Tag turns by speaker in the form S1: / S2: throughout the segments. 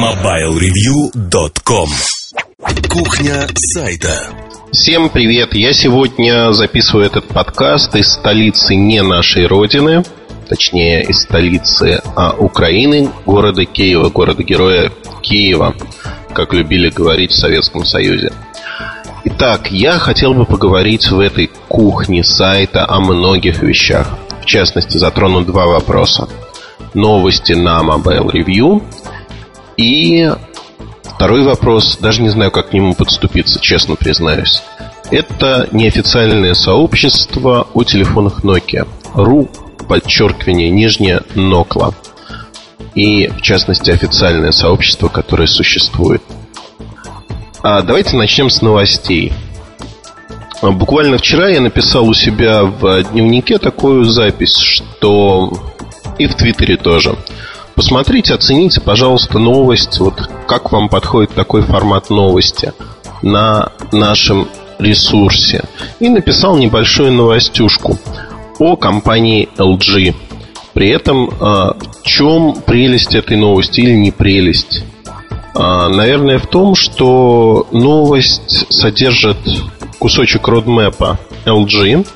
S1: MobileReview.com Кухня сайта
S2: Всем привет! Я сегодня записываю этот подкаст из столицы не нашей родины, точнее из столицы а Украины, города Киева, города-героя Киева, как любили говорить в Советском Союзе. Итак, я хотел бы поговорить в этой кухне сайта о многих вещах. В частности, затрону два вопроса. Новости на Mobile Review и второй вопрос, даже не знаю, как к нему подступиться, честно признаюсь. Это неофициальное сообщество о телефонах Nokia. RU, подчеркивание, нижнее Нокла. И, в частности, официальное сообщество, которое существует. А давайте начнем с новостей. Буквально вчера я написал у себя в дневнике такую запись, что и в Твиттере тоже. Посмотрите, оцените, пожалуйста, новость. Вот как вам подходит такой формат новости на нашем ресурсе. И написал небольшую новостюшку о компании LG. При этом э, в чем прелесть этой новости или не прелесть? Э, наверное, в том, что новость содержит кусочек родмэпа LG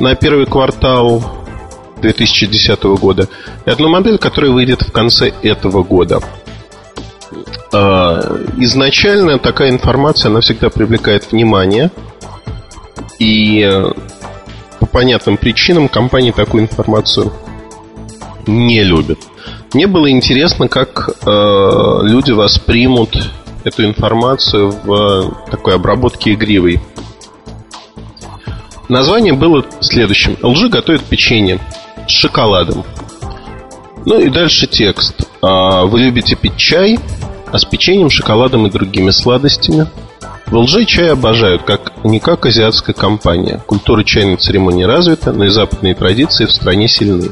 S2: на первый квартал 2010 года и одну модель, которая выйдет в конце этого года. А, изначально такая информация, она всегда привлекает внимание. И э, по понятным причинам компании такую информацию не любят. Мне было интересно, как э, люди воспримут эту информацию в такой обработке игривой. Название было следующим. LG готовит печенье с шоколадом. Ну и дальше текст. А, вы любите пить чай, а с печеньем, шоколадом и другими сладостями. В ЛЖ чай обожают, как не как азиатская компания. Культура чайной церемонии развита, но и западные традиции в стране сильны.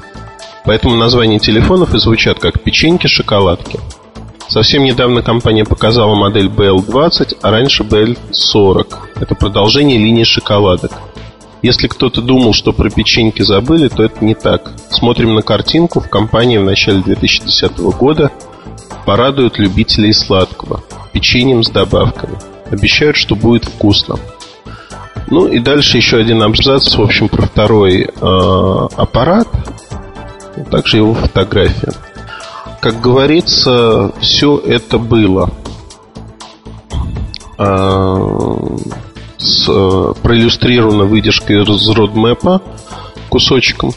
S2: Поэтому названия телефонов и звучат как печеньки-шоколадки. Совсем недавно компания показала модель BL20, а раньше BL40. Это продолжение линии шоколадок – если кто-то думал, что про печеньки забыли, то это не так. Смотрим на картинку. В компании в начале 2010 года порадуют любителей сладкого. Печеньем с добавками. Обещают, что будет вкусно. Ну и дальше еще один абзац, в общем, про второй э, аппарат, также его фотография. Как говорится, все это было. Э, с э, проиллюстрирована выдержкой из родмэпа кусочком.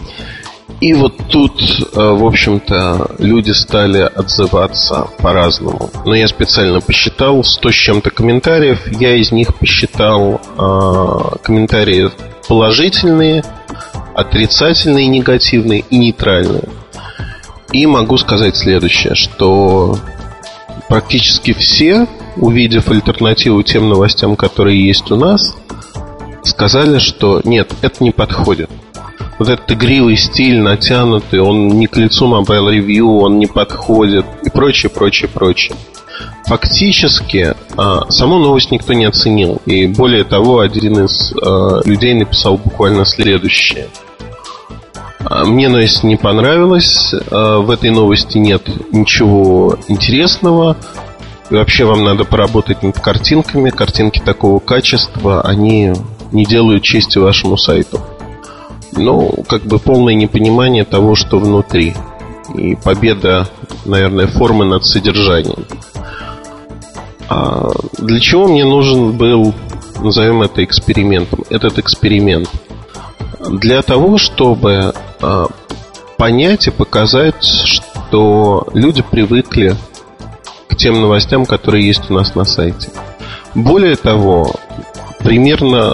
S2: И вот тут, э, в общем-то, люди стали отзываться по-разному. Но я специально посчитал 100 с чем-то комментариев. Я из них посчитал э, комментарии положительные, отрицательные, негативные и нейтральные. И могу сказать следующее, что практически все увидев альтернативу тем новостям, которые есть у нас, сказали, что нет, это не подходит. Вот этот игривый стиль, натянутый, он не к лицу Mobile Review, он не подходит и прочее, прочее, прочее. Фактически, а, саму новость никто не оценил. И более того, один из а, людей написал буквально следующее. А, мне новость не понравилась, в этой новости нет ничего интересного, вообще вам надо поработать над картинками. Картинки такого качества, они не делают чести вашему сайту. Ну, как бы полное непонимание того, что внутри. И победа, наверное, формы над содержанием. А для чего мне нужен был, назовем это экспериментом, этот эксперимент? Для того, чтобы а, понять и показать, что люди привыкли тем новостям, которые есть у нас на сайте. Более того, примерно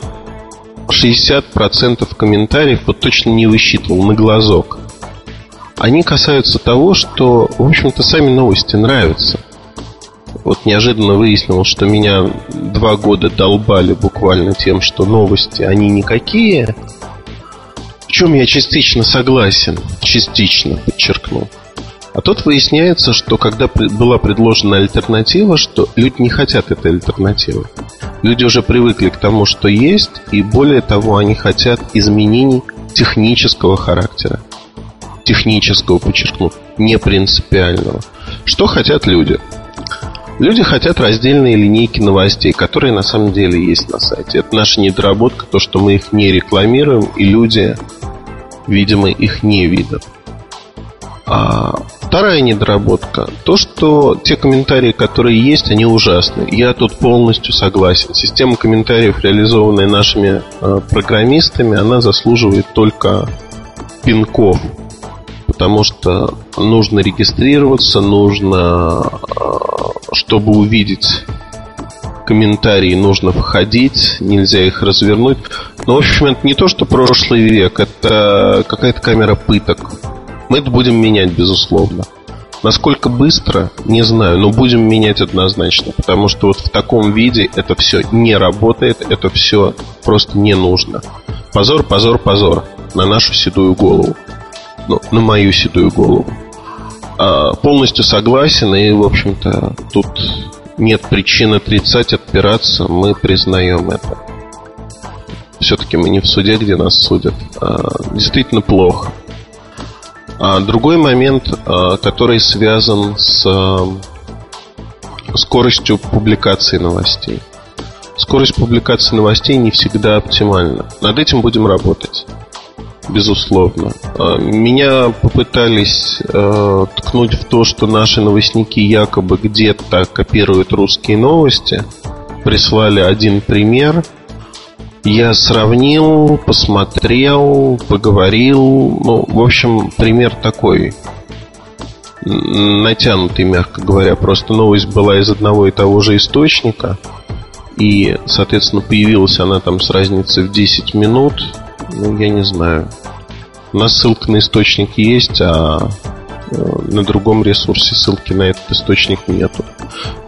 S2: 60% комментариев вот точно не высчитывал на глазок. Они касаются того, что, в общем-то, сами новости нравятся. Вот неожиданно выяснилось, что меня два года долбали буквально тем, что новости, они никакие. В чем я частично согласен, частично подчеркну. А тут выясняется, что когда была предложена альтернатива, что люди не хотят этой альтернативы. Люди уже привыкли к тому, что есть, и более того, они хотят изменений технического характера. Технического, подчеркну, не принципиального. Что хотят люди? Люди хотят раздельные линейки новостей, которые на самом деле есть на сайте. Это наша недоработка, то, что мы их не рекламируем, и люди, видимо, их не видят. А вторая недоработка То, что те комментарии, которые есть, они ужасны Я тут полностью согласен Система комментариев, реализованная нашими э, программистами Она заслуживает только пинков Потому что нужно регистрироваться Нужно, э, чтобы увидеть комментарии нужно входить, нельзя их развернуть. Но, в общем, это не то, что прошлый век, это какая-то камера пыток. Мы это будем менять, безусловно. Насколько быстро, не знаю, но будем менять однозначно, потому что вот в таком виде это все не работает, это все просто не нужно. Позор, позор, позор на нашу седую голову. Ну, на мою седую голову. А, полностью согласен, и, в общем-то, тут нет причин отрицать, отпираться, мы признаем это. Все-таки мы не в суде, где нас судят. А, действительно плохо. А другой момент, а, который связан с а, скоростью публикации новостей. Скорость публикации новостей не всегда оптимальна. Над этим будем работать. Безусловно. Меня попытались э, ткнуть в то, что наши новостники якобы где-то копируют русские новости. Прислали один пример – я сравнил, посмотрел, поговорил. Ну, в общем, пример такой. Натянутый, мягко говоря. Просто новость была из одного и того же источника. И, соответственно, появилась она там с разницей в 10 минут. Ну, я не знаю. У нас ссылка на источник есть, а э, на другом ресурсе ссылки на этот источник нету.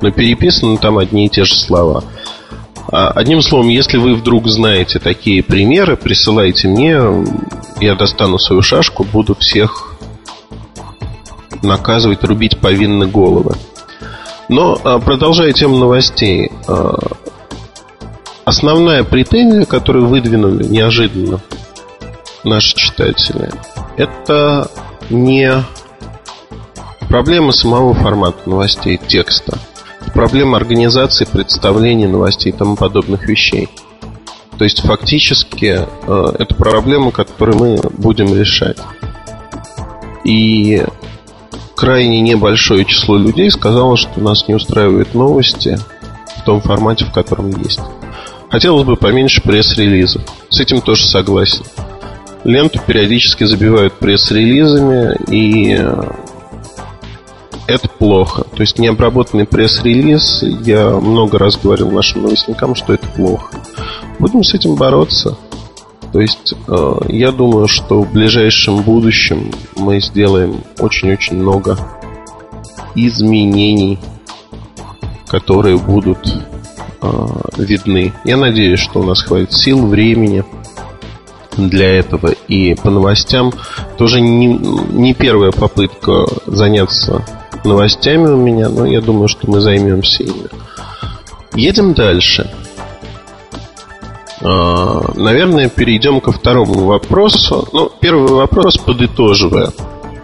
S2: Но переписаны там одни и те же слова. А, одним словом, если вы вдруг знаете такие примеры, присылайте мне, я достану свою шашку, буду всех наказывать, рубить повинны головы. Но а, продолжая тему новостей, а, основная претензия, которую выдвинули неожиданно наши читатели, это не проблема самого формата новостей, текста – проблема организации, представления новостей и тому подобных вещей. То есть фактически э, это проблема, которую мы будем решать. И крайне небольшое число людей сказало, что нас не устраивают новости в том формате, в котором есть. Хотелось бы поменьше пресс-релизов. С этим тоже согласен. Ленту периодически забивают пресс-релизами, и это плохо. То есть необработанный пресс-релиз, я много раз говорил нашим новостникам, что это плохо. Будем с этим бороться. То есть э, я думаю, что в ближайшем будущем мы сделаем очень-очень много изменений, которые будут э, видны. Я надеюсь, что у нас хватит сил, времени для этого. И по новостям тоже не, не первая попытка заняться новостями у меня, но я думаю, что мы займемся ими. Едем дальше. А, наверное, перейдем ко второму вопросу. Ну, первый вопрос, подытоживая,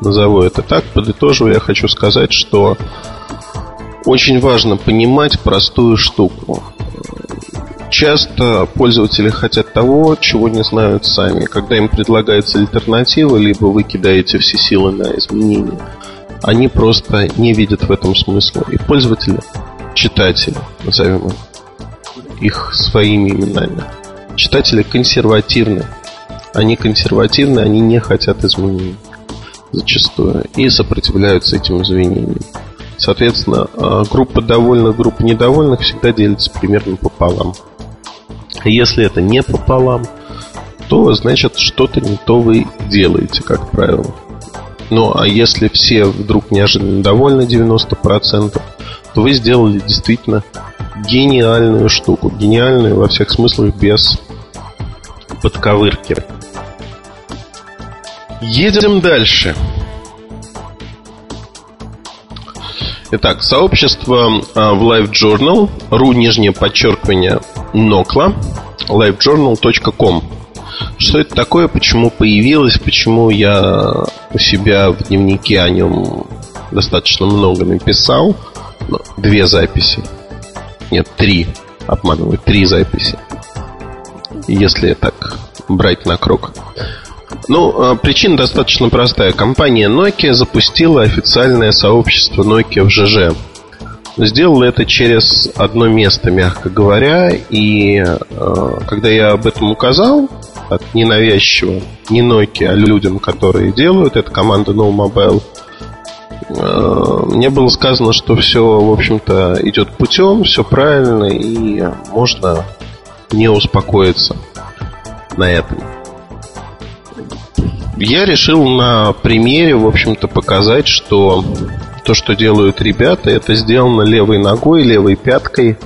S2: назову это так, подытоживая, я хочу сказать, что очень важно понимать простую штуку. Часто пользователи хотят того, чего не знают сами. Когда им предлагается альтернатива, либо вы кидаете все силы на изменения, они просто не видят в этом смысла. И пользователи, читатели, назовем их, своими именами. Читатели консервативны. Они консервативны, они не хотят изменений зачастую и сопротивляются этим изменениям. Соответственно, а, группа довольных, группа недовольных всегда делится примерно пополам. Если это не пополам, то значит что-то не то вы делаете, как правило. Ну, а если все вдруг неожиданно довольны 90%, то вы сделали действительно гениальную штуку. Гениальную во всех смыслах без подковырки. Едем дальше. Итак, сообщество а, в Live Journal, ру нижнее подчеркивание нокла, livejournal.com что это такое, почему появилось, почему я у себя в дневнике о нем достаточно много написал. две записи. Нет, три. Обманываю, три записи. Если так брать на круг. Ну, а, причина достаточно простая. Компания Nokia запустила официальное сообщество Nokia в ЖЖ. Сделала это через одно место, мягко говоря. И э, когда я об этом указал, так ненавязчиво, не Nokia, а людям, которые делают, это команда No Mobile, э, мне было сказано, что все, в общем-то, идет путем, все правильно, и можно не успокоиться на этом. Я решил на примере, в общем-то, показать, что то, что делают ребята, это сделано левой ногой, левой пяткой,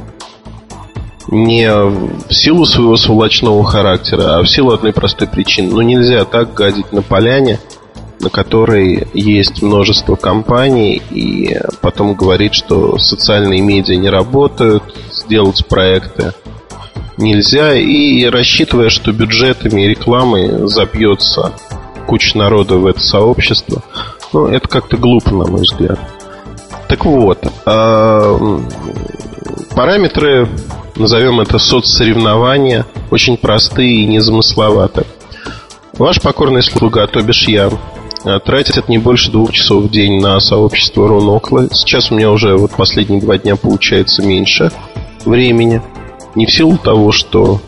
S2: не в силу своего сволочного характера, а в силу одной простой причины. Ну, нельзя так гадить на поляне, на которой есть множество компаний, и потом говорить, что социальные медиа не работают, сделать проекты нельзя, и рассчитывая, что бюджетами и рекламой забьется куча народа в это сообщество. Ну, это как-то глупо, на мой взгляд. Так вот, э, параметры, назовем это соцсоревнования, очень простые и незамысловатые. Ваш покорный слуга, то бишь я, а, тратит не больше двух часов в день на сообщество Рунокла. Сейчас у меня уже вот последние два дня получается меньше времени. Не в силу того, что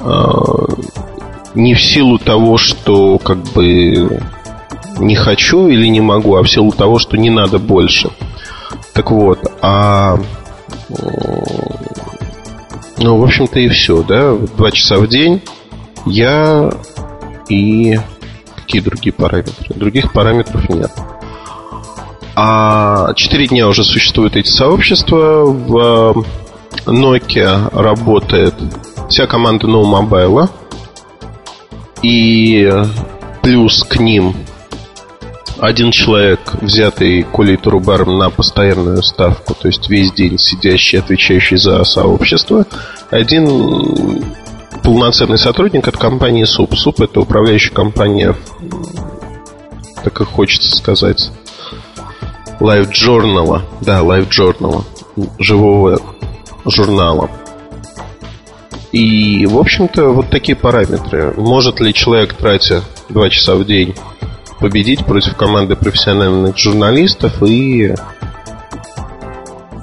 S2: э, не в силу того, что как бы не хочу или не могу, а в силу того, что не надо больше. Так вот, а ну, в общем-то и все, да, два часа в день я и какие другие параметры? Других параметров нет. А четыре дня уже существуют эти сообщества. В Nokia работает вся команда No Mobile. И плюс к ним один человек, взятый Колей Турубаром на постоянную ставку, то есть весь день сидящий, отвечающий за сообщество, один полноценный сотрудник от компании СУП. СУП это управляющая компания, так и хочется сказать, Live Journal. Да, Live Journal. Живого журнала. И, в общем-то, вот такие параметры. Может ли человек, тратя 2 часа в день, победить против команды профессиональных журналистов и,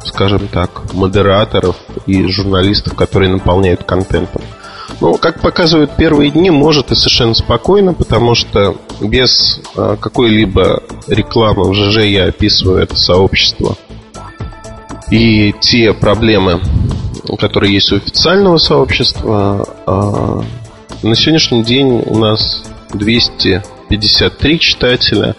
S2: скажем так, модераторов и журналистов, которые наполняют контентом? Ну, как показывают первые дни, может и совершенно спокойно, потому что без а, какой-либо рекламы в ЖЖ я описываю это сообщество. И те проблемы, которые есть у официального сообщества. А, на сегодняшний день у нас 253 читателя.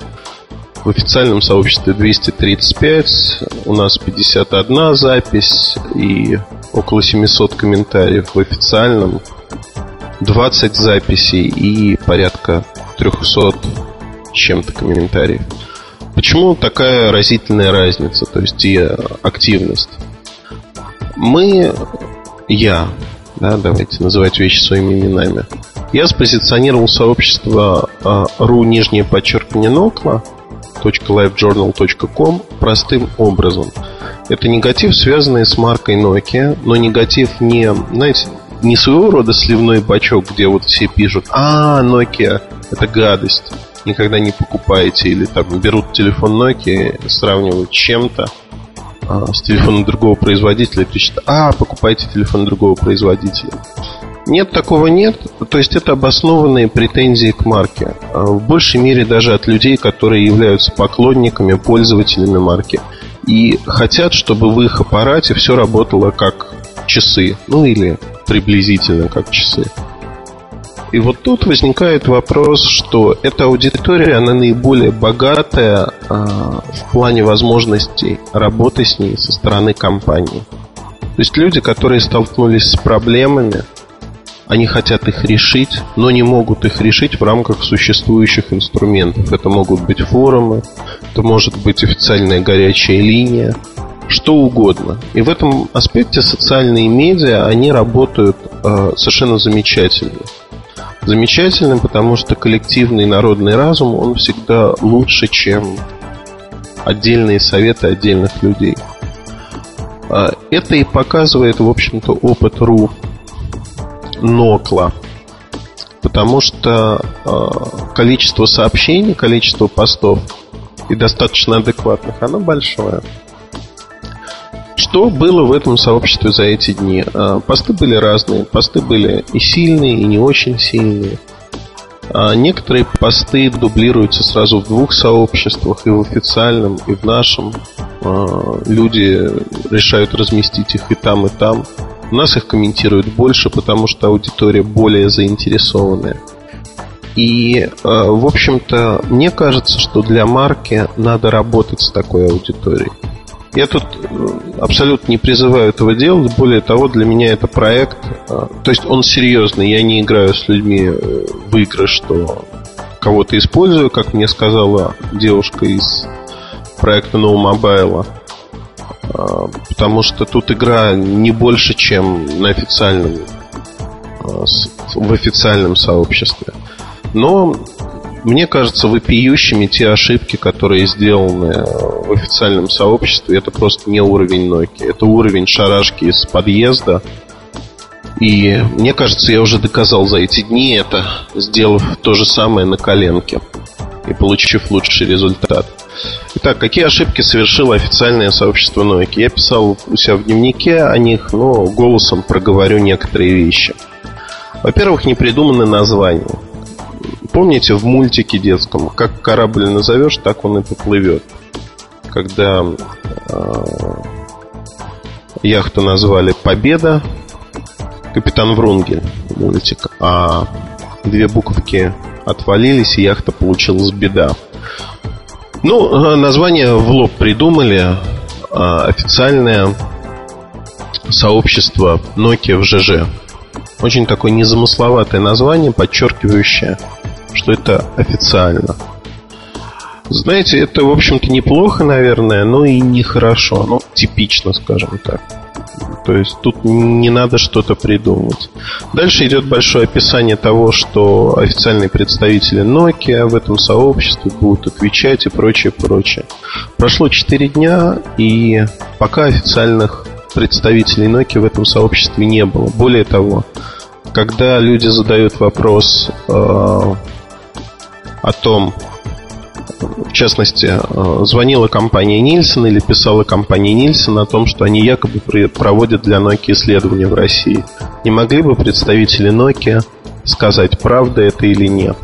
S2: В официальном сообществе 235. У нас 51 запись и около 700 комментариев. В официальном 20 записей и порядка 300 чем-то комментариев. Почему такая разительная разница, то есть и активность? Мы, я, да, давайте называть вещи своими именами. Я спозиционировал сообщество ru нижнее подчеркивание нокла .livejournal.com простым образом. Это негатив, связанный с маркой Nokia, но негатив не, знаете, не своего рода сливной бачок, где вот все пишут, а, Nokia, это гадость, никогда не покупаете, или там берут телефон Nokia, сравнивают чем-то, а, с телефоном другого производителя, пишет, а, покупайте телефон другого производителя. Нет, такого нет. То есть это обоснованные претензии к марке. А, в большей мере даже от людей, которые являются поклонниками, пользователями марки. И хотят, чтобы в их аппарате все работало как часы. Ну или приблизительно как часы. И вот тут возникает вопрос, что эта аудитория, она наиболее богатая а, в плане возможностей работы с ней со стороны компании. То есть люди, которые столкнулись с проблемами, они хотят их решить, но не могут их решить в рамках существующих инструментов. Это могут быть форумы, это может быть официальная горячая линия, что угодно. И в этом аспекте социальные медиа, они работают э, совершенно замечательно замечательным, потому что коллективный народный разум, он всегда лучше, чем отдельные советы отдельных людей. А, это и показывает, в общем-то, опыт РУ Нокла. Потому что э, количество сообщений, количество постов и достаточно адекватных, оно большое. Что было в этом сообществе за эти дни? Э, посты были разные. Посты были и сильные, и не очень сильные. А некоторые посты дублируются сразу в двух сообществах, и в официальном, и в нашем. А, люди решают разместить их и там, и там. Нас их комментируют больше, потому что аудитория более заинтересованная. И, а, в общем-то, мне кажется, что для марки надо работать с такой аудиторией. Я тут э, абсолютно не призываю этого делать. Более того, для меня это проект. Э, то есть он серьезный. Я не играю с людьми э, в игры, что кого-то использую, как мне сказала девушка из проекта No Mobile. Потому что тут игра не больше, чем на официальном в официальном сообществе. Но мне кажется вопиющими те ошибки, которые сделаны в официальном сообществе. Это просто не уровень Nokia. Это уровень шарашки из подъезда. И мне кажется, я уже доказал за эти дни это, сделав то же самое на коленке и получив лучший результат. Итак, какие ошибки совершило официальное сообщество Nokia? Я писал у себя в дневнике о них, но голосом проговорю некоторые вещи. Во-первых, не придуманы названия. Помните в мультике детском, как корабль назовешь, так он и поплывет. Когда э, яхту назвали Победа, капитан Врунгель мультик, а две буковки отвалились, и яхта получилась беда. Ну, название в лоб придумали. А официальное сообщество Nokia в ЖЖ. Очень такое незамысловатое название, подчеркивающее что это официально. Знаете, это, в общем-то, неплохо, наверное, но и нехорошо. Ну, типично, скажем так. То есть тут не надо что-то придумывать. Дальше идет большое описание того, что официальные представители Nokia в этом сообществе будут отвечать и прочее, прочее. Прошло 4 дня, и пока официальных представителей Nokia в этом сообществе не было. Более того, когда люди задают вопрос э, о том, в частности, э, звонила компания Нильсон или писала компания Нильсон о том, что они якобы проводят для Nokia исследования в России. Не могли бы представители Nokia сказать, правда это или нет?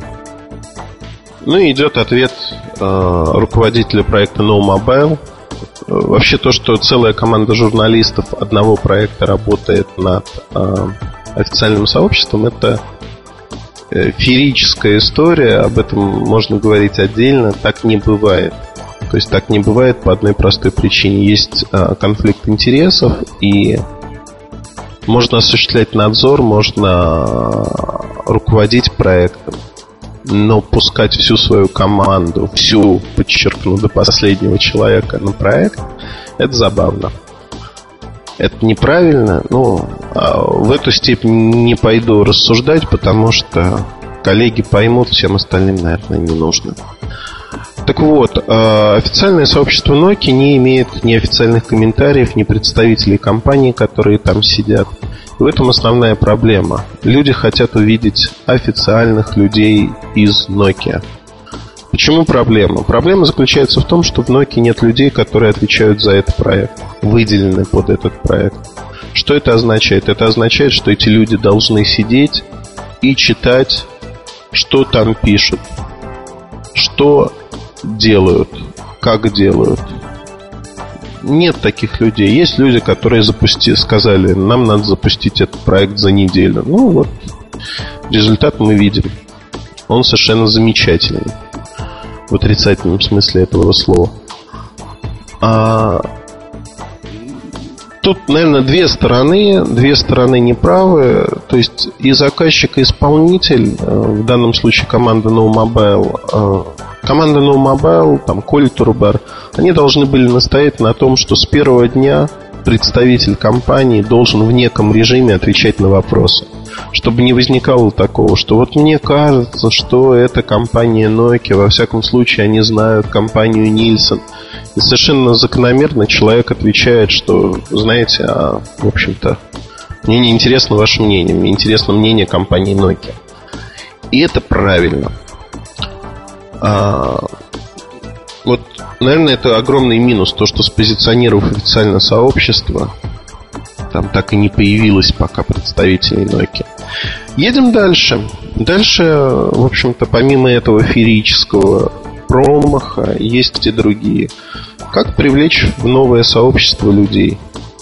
S2: Ну и идет ответ э, руководителя проекта No Mobile. Вообще то, что целая команда журналистов одного проекта работает над э, официальным сообществом, это Э, феерическая история, об этом можно говорить отдельно, так не бывает. То есть так не бывает по одной простой причине. Есть а, конфликт интересов, и можно осуществлять надзор, можно руководить проектом, но пускать всю свою команду, всю, подчеркну, до последнего человека на проект, это забавно это неправильно. Ну, в эту степень не пойду рассуждать, потому что коллеги поймут, всем остальным, наверное, не нужно. Так вот, а, официальное сообщество Nokia не имеет ни официальных комментариев, ни представителей компании, которые там сидят. И в этом основная проблема. Люди хотят увидеть официальных людей из Nokia. Почему проблема? Проблема заключается в том, что в Nokia нет людей, которые отвечают за этот проект, выделены под этот проект. Что это означает? Это означает, что эти люди должны сидеть и читать, что там пишут, что делают, как делают. Нет таких людей. Есть люди, которые запусти, сказали, нам надо запустить этот проект за неделю. Ну вот, результат мы видим. Он совершенно замечательный в отрицательном смысле этого слова. А тут, наверное, две стороны, две стороны неправы. То есть и заказчик, и исполнитель, э, в данном случае команда No Mobile, э, команда No Mobile, там, Коль Турбар, они должны были настоять на том, что с первого дня представитель компании должен в неком режиме отвечать на вопросы. Чтобы не возникало такого, что вот мне кажется, что это компания Nokia, во всяком случае они знают компанию Нильсон. И совершенно закономерно человек отвечает, что, знаете, а, в общем-то, мне не интересно ваше мнение, мне интересно мнение компании Nokia. И это правильно. А, вот, наверное, это огромный минус, то, что спозиционировав официально сообщество, там так и не появилось пока представителей Nokia. Едем дальше. Дальше, в общем-то, помимо этого феерического промаха, есть и другие. Как привлечь в новое сообщество людей?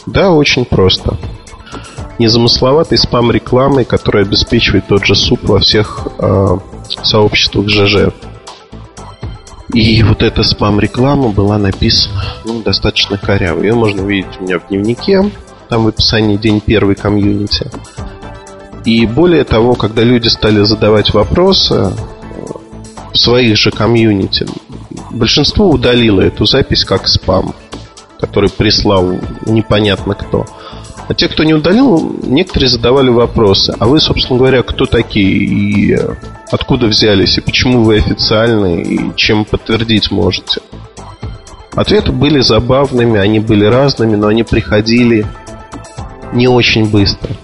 S2: Да, очень просто. Незамысловатой спам-рекламой, которая обеспечивает тот же суп во всех э, сообществах ЖЖ. И вот эта спам-реклама была написана ну, достаточно коряво. Ее можно увидеть у меня в дневнике, там в описании день первый комьюнити. И более того, когда люди стали задавать вопросы в своих же комьюнити, большинство удалило эту запись как спам, который прислал непонятно кто. А те, кто не удалил, некоторые задавали вопросы. А вы, собственно говоря, кто такие? И откуда взялись? И почему вы официальные? И чем подтвердить можете? Ответы были забавными, они были разными, но они приходили не очень быстро.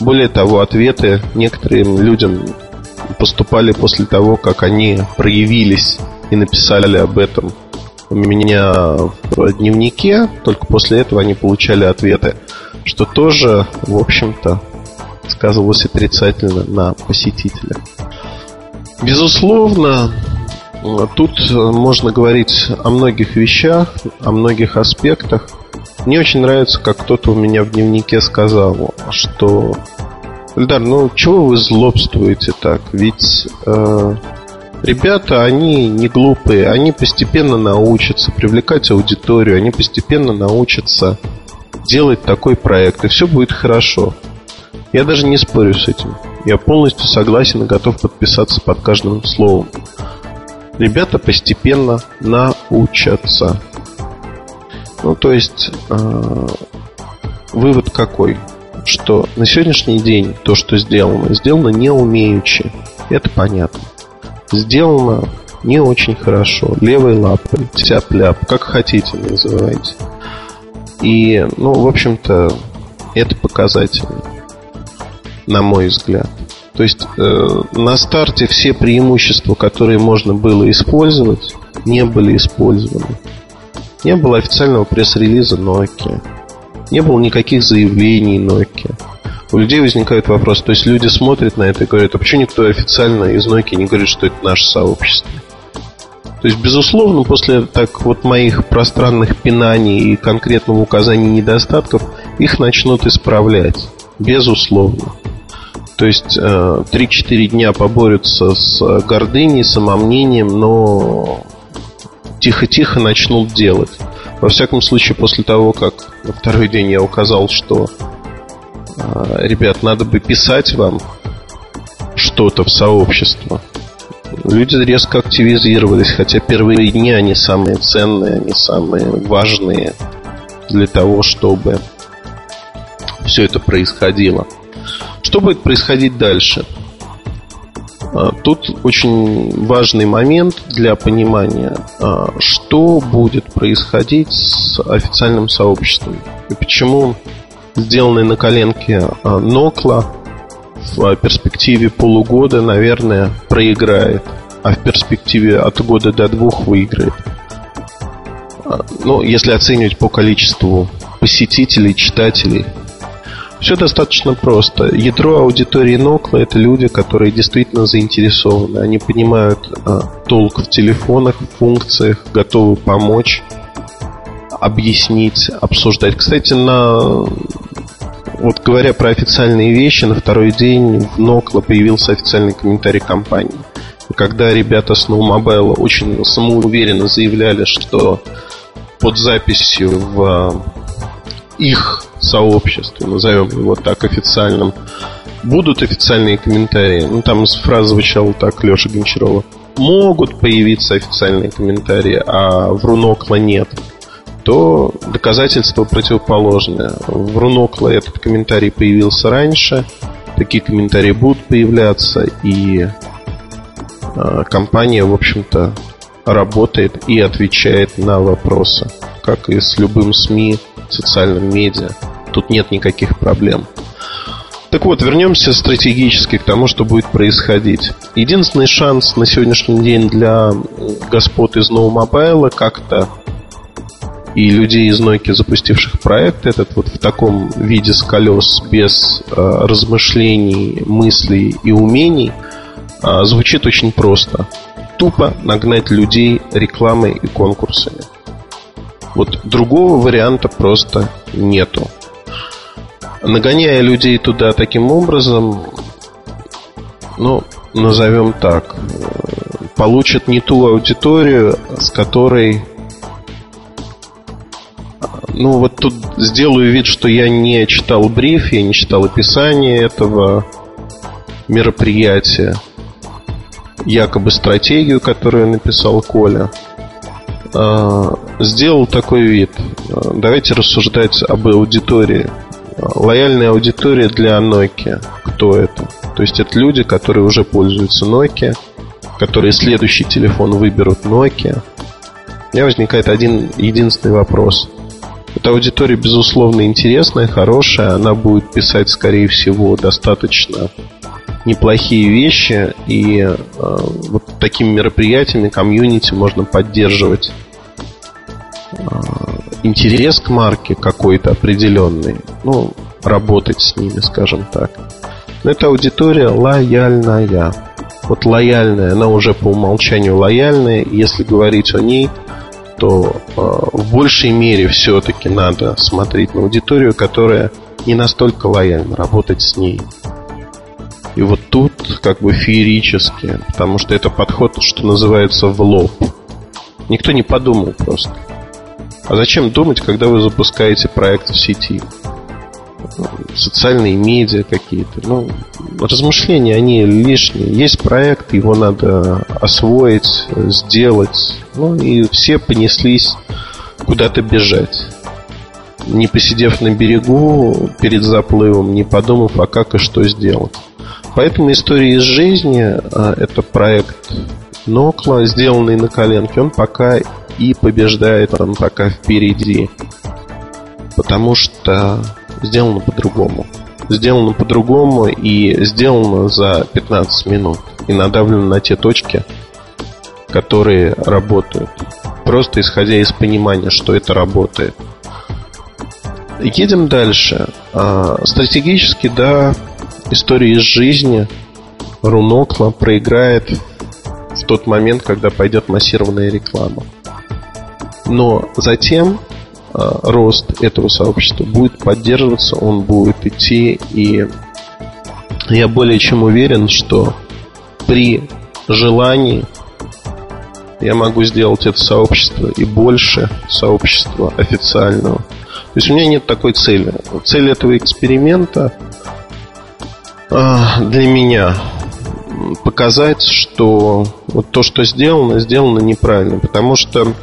S2: Более того, ответы некоторым людям поступали после того, как они проявились и написали об этом у меня в дневнике. Только после этого они получали ответы что тоже, в общем-то, сказывалось отрицательно на посетителя. Безусловно, тут можно говорить о многих вещах, о многих аспектах. Мне очень нравится, как кто-то у меня в дневнике сказал, что Эльдар, ну чего вы злобствуете так? Ведь э, ребята, они не глупые, они постепенно научатся привлекать аудиторию, они постепенно научатся делать такой проект, и все будет хорошо. Я даже не спорю с этим. Я полностью согласен и готов подписаться под каждым словом. Ребята постепенно научатся. Ну, то есть, э, вывод какой? Что на сегодняшний день то, что сделано, сделано не умеючи. Это понятно. Сделано не очень хорошо. Левой лапой, тяп-ляп, как хотите называйте. И, ну, в общем-то, это показательно, на мой взгляд. То есть э, на старте все преимущества, которые можно было использовать, не были использованы. Не было официального пресс-релиза Nokia. Не было никаких заявлений Nokia. У людей возникает вопрос, то есть люди смотрят на это и говорят, а почему никто официально из Nokia не говорит, что это наше сообщество? То есть, безусловно, после так вот моих пространных пинаний и конкретного указания недостатков, их начнут исправлять. Безусловно. То есть 3-4 э, дня поборются с гордыней, самомнением, но тихо-тихо начнут делать. Во всяком случае, после того, как на второй день я указал, что э, ребят, надо бы писать вам что-то в сообщество, люди резко активизировались, хотя первые дни они самые ценные, они самые важные для того, чтобы все это происходило. Что будет происходить дальше? А, тут очень важный момент для понимания, а, что будет происходить с официальным сообществом и почему сделанный на коленке а, Нокла в перспективе полугода, наверное, проиграет, а в перспективе от года до двух выиграет. Ну, если оценивать по количеству посетителей, читателей, все достаточно просто. Ядро аудитории Нокла это люди, которые действительно заинтересованы. Они понимают а, толк в телефонах, в функциях, готовы помочь, объяснить, обсуждать. Кстати, на вот говоря про официальные вещи, на второй день в Нокла появился официальный комментарий компании. когда ребята с No очень самоуверенно заявляли, что под записью в их сообществе, назовем его так официальным, будут официальные комментарии. Ну, там фраза звучала так, Леша Гончарова. Могут появиться официальные комментарии, а в Рунокла нет то доказательство противоположное. В Рунокла этот комментарий появился раньше, такие комментарии будут появляться, и э, компания, в общем-то, работает и отвечает на вопросы, как и с любым СМИ, социальным медиа. Тут нет никаких проблем. Так вот, вернемся стратегически к тому, что будет происходить. Единственный шанс на сегодняшний день для господ из No Mobile как-то и людей из Nokia, запустивших проект этот вот в таком виде с колес, без э, размышлений, мыслей и умений, э, звучит очень просто. Тупо нагнать людей рекламой и конкурсами. Вот другого варианта просто нету. Нагоняя людей туда таким образом, ну, назовем так, э, получат не ту аудиторию, с которой ну, вот тут сделаю вид, что я не читал бриф, я не читал описание этого мероприятия, якобы стратегию, которую написал Коля. А, сделал такой вид. Давайте рассуждать об аудитории. Лояльная аудитория для Nokia. Кто это? То есть это люди, которые уже пользуются Nokia, которые следующий телефон выберут Nokia. У меня возникает один единственный вопрос – эта аудитория, безусловно, интересная, хорошая. Она будет писать, скорее всего, достаточно неплохие вещи. И э, вот такими мероприятиями комьюнити можно поддерживать э, интерес к марке какой-то определенный. Ну, работать с ними, скажем так. Но эта аудитория лояльная. Вот лояльная, она уже по умолчанию лояльная. Если говорить о ней – что э, в большей мере все-таки надо смотреть на аудиторию, которая не настолько лояльна, работать с ней. И вот тут как бы феерически, потому что это подход, что называется, в лоб. Никто не подумал просто. А зачем думать, когда вы запускаете проект в сети? социальные медиа какие-то. Ну, размышления, они лишние. Есть проект, его надо освоить, сделать. Ну, и все понеслись куда-то бежать. Не посидев на берегу перед заплывом, не подумав, а как и что сделать. Поэтому история из жизни а, это проект Нокла, сделанный на коленке. Он пока и побеждает, он пока впереди. Потому что сделано по-другому. Сделано по-другому и сделано за 15 минут. И надавлено на те точки, которые работают. Просто исходя из понимания, что это работает. Едем дальше. А, стратегически, да, история из жизни Рунокла проиграет в тот момент, когда пойдет массированная реклама. Но затем Э, рост этого сообщества будет поддерживаться, он будет идти, и я более чем уверен, что при желании я могу сделать это сообщество и больше сообщества официального. То есть у меня нет такой цели. Цель этого эксперимента э, для меня показать, что вот то, что сделано, сделано неправильно. Потому что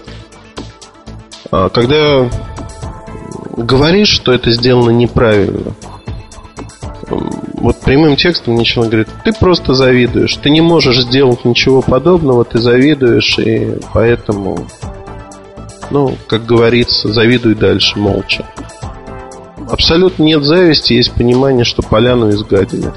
S2: когда говоришь, что это сделано неправильно, вот прямым текстом мне человек говорит, ты просто завидуешь, ты не можешь сделать ничего подобного, ты завидуешь, и поэтому, ну, как говорится, завидуй дальше молча. Абсолютно нет зависти, есть понимание, что поляну изгадили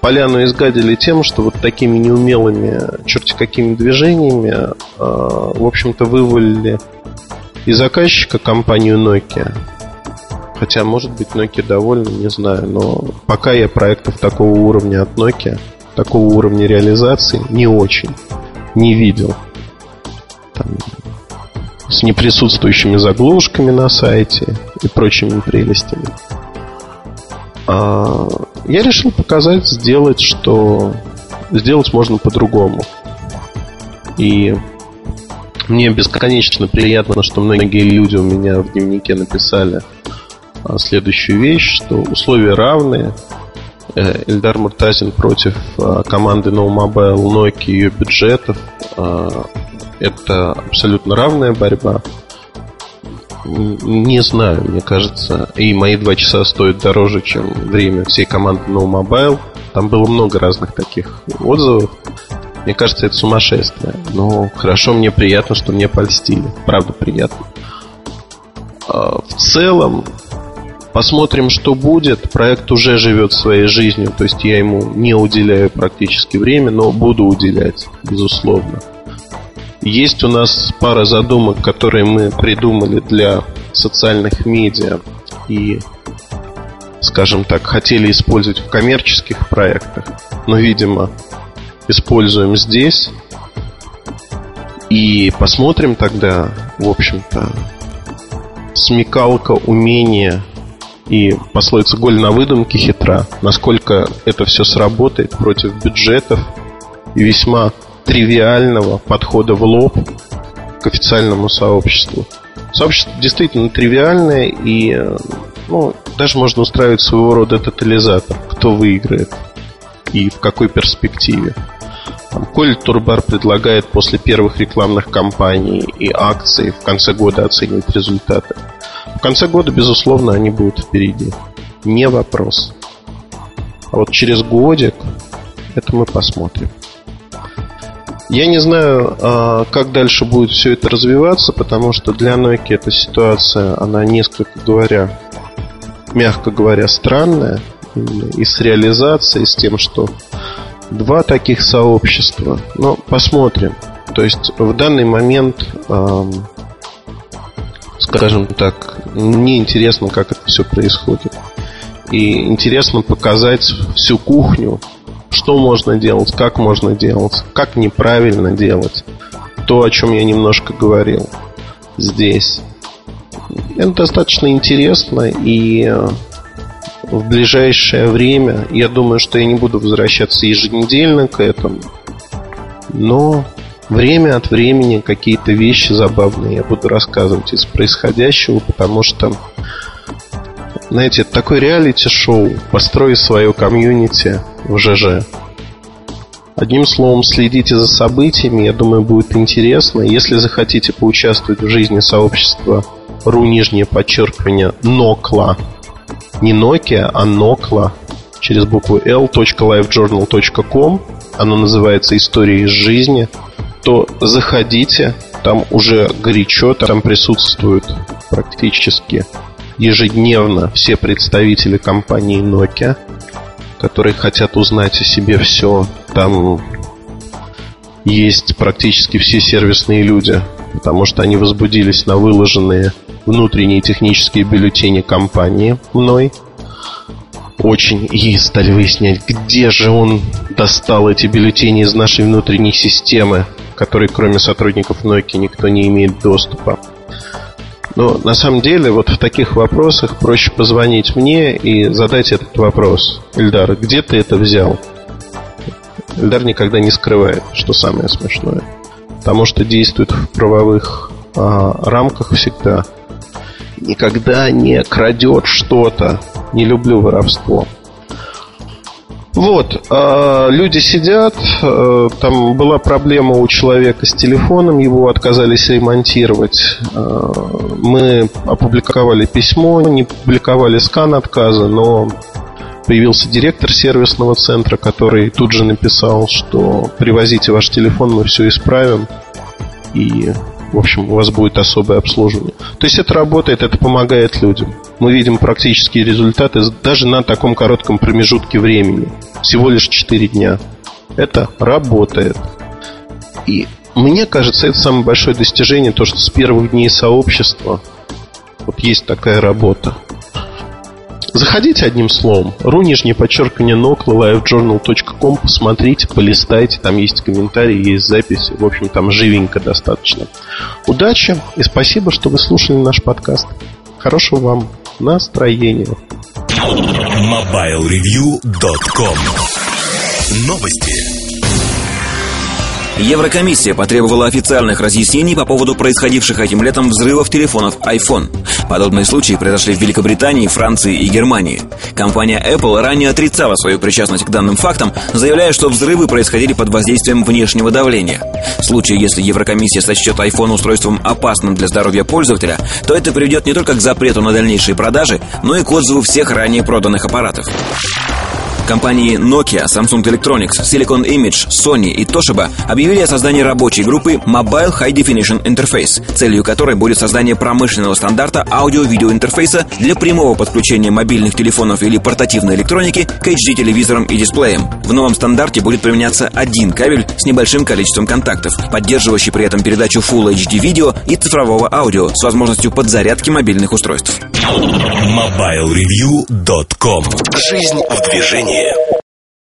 S2: поляну изгадили тем, что вот такими неумелыми, черти какими движениями, а, в общем-то, вывалили и заказчика компанию Nokia. Хотя, может быть, Nokia довольна, не знаю. Но пока я проектов такого уровня от Nokia, такого уровня реализации не очень не видел. Там, с неприсутствующими заглушками на сайте и прочими прелестями. А, я решил показать, сделать, что сделать можно по-другому. И мне бесконечно приятно, что многие люди у меня в дневнике написали а, следующую вещь, что условия равные. Э, Эльдар Муртазин против а, команды No Mobile, Nokia и ее бюджетов. Это абсолютно равная борьба. Не знаю, мне кажется. И мои два часа стоят дороже, чем время всей команды No Mobile. Там было много разных таких отзывов. Мне кажется, это сумасшествие. Но хорошо, мне приятно, что мне польстили. Правда, приятно. А, в целом, посмотрим, что будет. Проект уже живет своей жизнью, то есть я ему не уделяю практически время, но буду уделять, безусловно. Есть у нас пара задумок, которые мы придумали для социальных медиа и, скажем так, хотели использовать в коммерческих проектах, но, видимо, используем здесь. И посмотрим тогда, в общем-то, смекалка, умение и пословица «голь на выдумке хитра», насколько это все сработает против бюджетов и весьма тривиального подхода в лоб к официальному сообществу. Сообщество действительно тривиальное и ну, даже можно устраивать своего рода тотализатор, кто выиграет и в какой перспективе. Там, Коль Турбар предлагает после первых рекламных кампаний и акций в конце года оценивать результаты. В конце года, безусловно, они будут впереди. Не вопрос. А вот через годик это мы посмотрим. Я не знаю, а, как дальше будет все это развиваться, потому что для Nokia эта ситуация, она несколько говоря, мягко говоря, странная. И с реализацией, и с тем, что два таких сообщества. Но посмотрим. То есть в данный момент, скажем так, мне интересно, как это все происходит. И интересно показать всю кухню что можно делать, как можно делать, как неправильно делать. То, о чем я немножко говорил здесь. Это достаточно интересно, и э, в ближайшее время я думаю, что я не буду возвращаться еженедельно к этому, но время от времени какие-то вещи забавные я буду рассказывать из происходящего, потому что знаете, это такое реалити-шоу «Построй свое комьюнити» в ЖЖ. Одним словом, следите за событиями, я думаю, будет интересно. Если захотите поучаствовать в жизни сообщества ру нижнее подчеркивание Нокла, не Nokia, а Нокла, через букву l.livejournal.com, оно называется «История из жизни», то заходите, там уже горячо, там присутствуют практически ежедневно все представители компании Nokia, которые хотят узнать о себе все. Там есть практически все сервисные люди, потому что они возбудились на выложенные внутренние технические бюллетени компании мной. Очень и стали выяснять, где же он достал эти бюллетени из нашей внутренней системы, которой кроме сотрудников Nokia никто не имеет доступа. Но на самом деле вот в таких вопросах проще позвонить мне и задать этот вопрос. Эльдар, где ты это взял? Эльдар никогда не скрывает, что самое смешное. Потому что действует в правовых а, рамках всегда. Никогда не крадет что-то. Не люблю воровство. Вот, э, люди сидят, э, там была проблема у человека с телефоном, его отказались ремонтировать. Э, мы опубликовали письмо, не публиковали скан отказа, но появился директор сервисного центра, который тут же написал, что привозите ваш телефон, мы все исправим. И в общем, у вас будет особое обслуживание. То есть это работает, это помогает людям. Мы видим практические результаты даже на таком коротком промежутке времени. Всего лишь 4 дня. Это работает. И мне кажется, это самое большое достижение, то, что с первых дней сообщества вот есть такая работа. Заходите одним словом. ру нижнее подчеркивание нокла livejournal.com Посмотрите, полистайте, там есть комментарии, есть записи. В общем, там живенько достаточно. Удачи и спасибо, что вы слушали наш подкаст. Хорошего вам настроения.
S1: MobileReview.com Новости.
S3: Еврокомиссия потребовала официальных разъяснений по поводу происходивших этим летом взрывов телефонов iPhone. Подобные случаи произошли в Великобритании, Франции и Германии. Компания Apple ранее отрицала свою причастность к данным фактам, заявляя, что взрывы происходили под воздействием внешнего давления. В случае, если Еврокомиссия сочтет iPhone устройством опасным для здоровья пользователя, то это приведет не только к запрету на дальнейшие продажи, но и к отзыву всех ранее проданных аппаратов. Компании Nokia, Samsung Electronics, Silicon Image, Sony и Toshiba объявили о создании рабочей группы Mobile High Definition Interface, целью которой будет создание промышленного стандарта аудио-видеоинтерфейса для прямого подключения мобильных телефонов или портативной электроники к HD-телевизорам и дисплеям. В новом стандарте будет применяться один кабель с небольшим количеством контактов, поддерживающий при этом передачу Full HD видео и цифрового аудио с возможностью подзарядки мобильных устройств.
S1: MobileReview.com Жизнь в движении. Yeah.